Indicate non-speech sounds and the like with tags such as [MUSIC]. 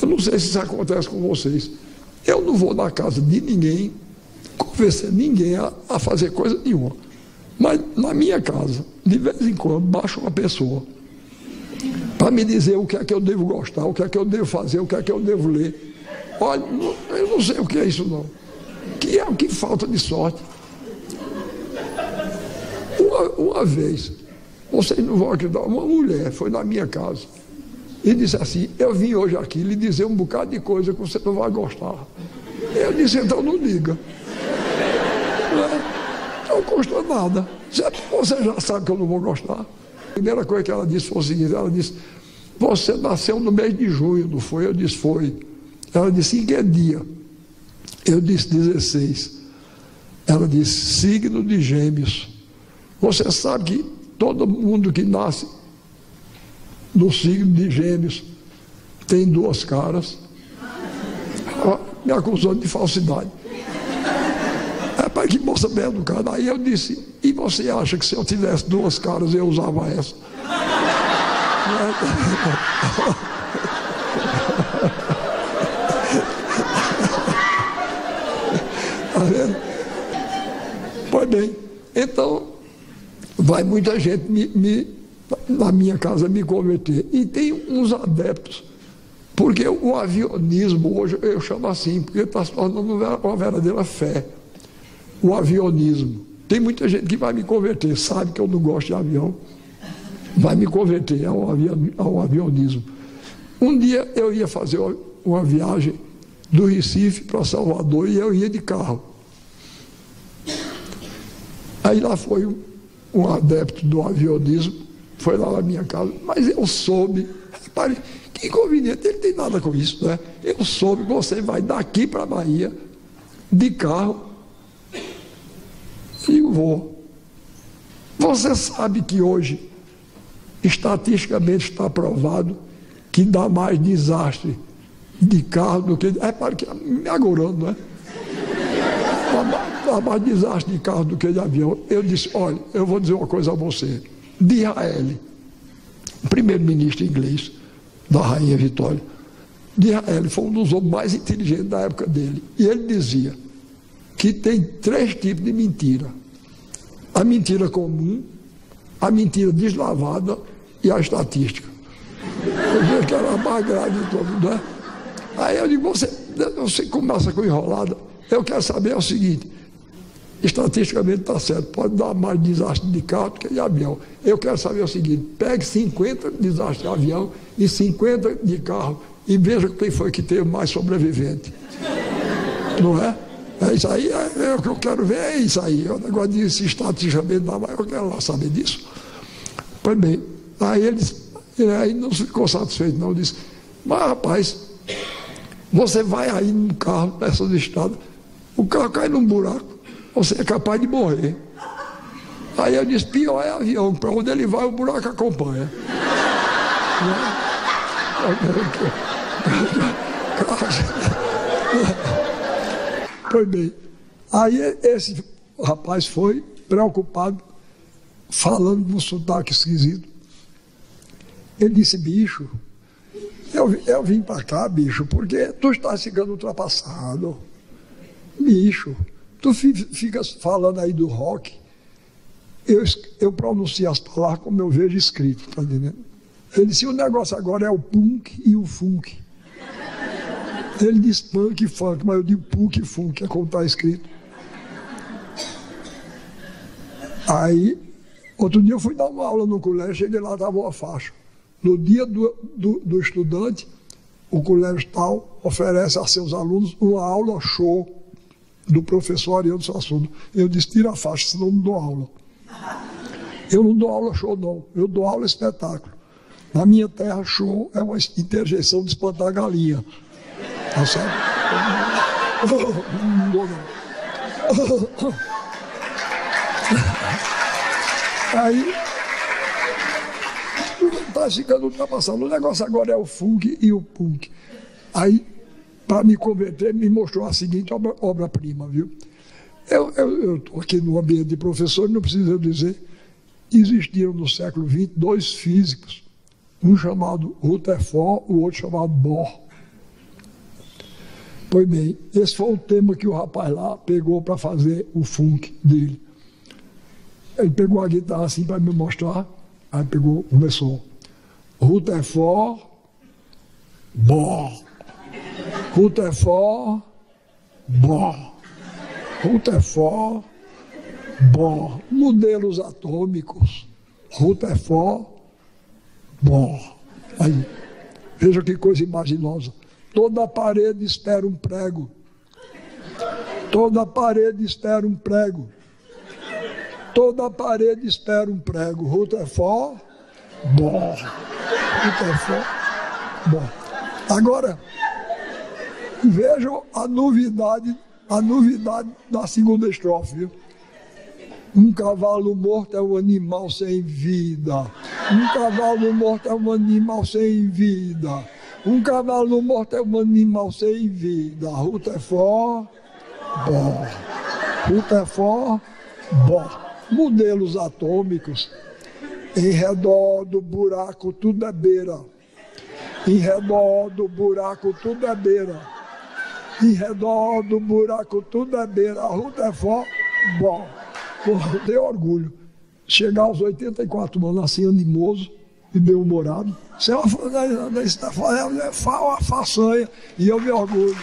Eu não sei se isso acontece com vocês. Eu não vou na casa de ninguém convencer ninguém a, a fazer coisa nenhuma. Mas na minha casa, de vez em quando, baixa uma pessoa para me dizer o que é que eu devo gostar, o que é que eu devo fazer, o que é que eu devo ler. Olha, eu não sei o que é isso não. Que é o que falta de sorte. Uma, uma vez, vocês não vão acreditar, uma mulher foi na minha casa e disse assim, eu vim hoje aqui lhe dizer um bocado de coisa que você não vai gostar. Eu disse, então não diga. Não, é? não custa nada. Você já sabe que eu não vou gostar. A primeira coisa que ela disse foi o seguinte, ela disse, você nasceu no mês de junho, não foi? Eu disse, foi. Ela disse, em que dia? Eu disse, 16. Ela disse, signo de gêmeos. Você sabe que todo mundo que nasce no signo de gêmeos tem duas caras. Me acusou de falsidade. É para que moça bem educada. Aí eu disse, e você acha que se eu tivesse duas caras eu usava essa? Está vendo? Pois bem, então vai muita gente me, me, na minha casa me converter. E tem uns adeptos, porque o avionismo, hoje eu chamo assim, porque está se tornando uma verdadeira fé. O avionismo. Tem muita gente que vai me converter, sabe que eu não gosto de avião, vai me converter ao, ao avionismo. Um dia eu ia fazer uma viagem do Recife para Salvador e eu ia de carro. Aí lá foi um adepto do avionismo, foi lá na minha casa, mas eu soube, repare, que inconveniente, ele tem nada com isso, né? Eu soube você vai daqui para a Bahia, de carro, e vou. Você sabe que hoje, estatisticamente está provado, que dá mais desastre de carro do que. Repare que me agorando, não é? Dá mais desastre de carro do que de avião. Eu disse: olha, eu vou dizer uma coisa a você. De primeiro-ministro inglês da Rainha Vitória, de foi um dos homens mais inteligentes da época dele. E ele dizia que tem três tipos de mentira: a mentira comum, a mentira deslavada e a estatística. Eu vejo que era a mais grave de todos, né? Aí eu digo, você, você começa com enrolada. Eu quero saber é o seguinte: estatisticamente está certo, pode dar mais desastre de carro do que de avião. Eu quero saber o seguinte: pegue 50 desastres de avião e 50 de carro e veja quem foi que teve mais sobrevivente. Não é? É isso aí, é, é, o que eu quero ver, é isso aí. O negócio de se estatisticamente dar mais, eu quero lá saber disso. Pois bem, aí eles, aí não ficou satisfeito, não, disse, mas rapaz, você vai aí num carro nessas estradas, o carro cai num buraco, você é capaz de morrer. Aí eu disse, pior é avião, para onde ele vai o buraco acompanha. [LAUGHS] Pois bem, aí esse rapaz foi preocupado, falando no sotaque esquisito. Ele disse, bicho, eu, eu vim para cá, bicho, porque tu estás ficando ultrapassado. Bicho, tu ficas falando aí do rock. Eu, eu pronuncio as palavras como eu vejo escrito, tá entendendo? Ele disse, o negócio agora é o punk e o funk. Ele diz punk e funk, mas eu digo punk e funk, é como está escrito. Aí, outro dia eu fui dar uma aula no colégio, cheguei lá, estava uma faixa. No dia do, do, do estudante, o colégio tal oferece a seus alunos uma aula show do professor Ariano Sassudo. Eu disse, tira a faixa, senão não dou aula. Eu não dou aula show, não. Eu dou aula espetáculo. Na minha terra, show é uma interjeição de espantar galinha. Tá certo? Não dou, não. Aí, está ficando ultrapassado. O negócio agora é o funk e o punk. Aí, para me converter, me mostrou a seguinte obra-prima, viu? Eu estou aqui no ambiente de professor, não preciso dizer, existiram no século XX dois físicos, um chamado Rutherford, o outro chamado Bohr. Pois bem, esse foi o tema que o rapaz lá pegou para fazer o funk dele. Ele pegou a guitarra assim para me mostrar, aí pegou, começou. Rutherford, Rutherford, bó. Rutherford, bó. Modelos atômicos, Rutherford, bó. Aí, veja que coisa imaginosa. Toda parede espera um prego. Toda parede espera um prego. Toda parede espera um prego. Rutherford, bom. Rutherford, bom. Agora, vejam a novidade, a novidade da segunda estrofe. Um cavalo morto é um animal sem vida. Um cavalo morto é um animal sem vida. Um cavalo morto é um animal sem vida. Rutherford, bom. Rutherford, bom. Modelos atômicos. Em redor do buraco tudo é beira. Em redor do buraco tudo é beira. Em redor do buraco tudo é beira. Rutherford, bom. Porra, eu tenho orgulho. Chegar aos 84 anos assim, animoso e bem-humorado. Isso é uma, é uma façanha e eu me orgulho.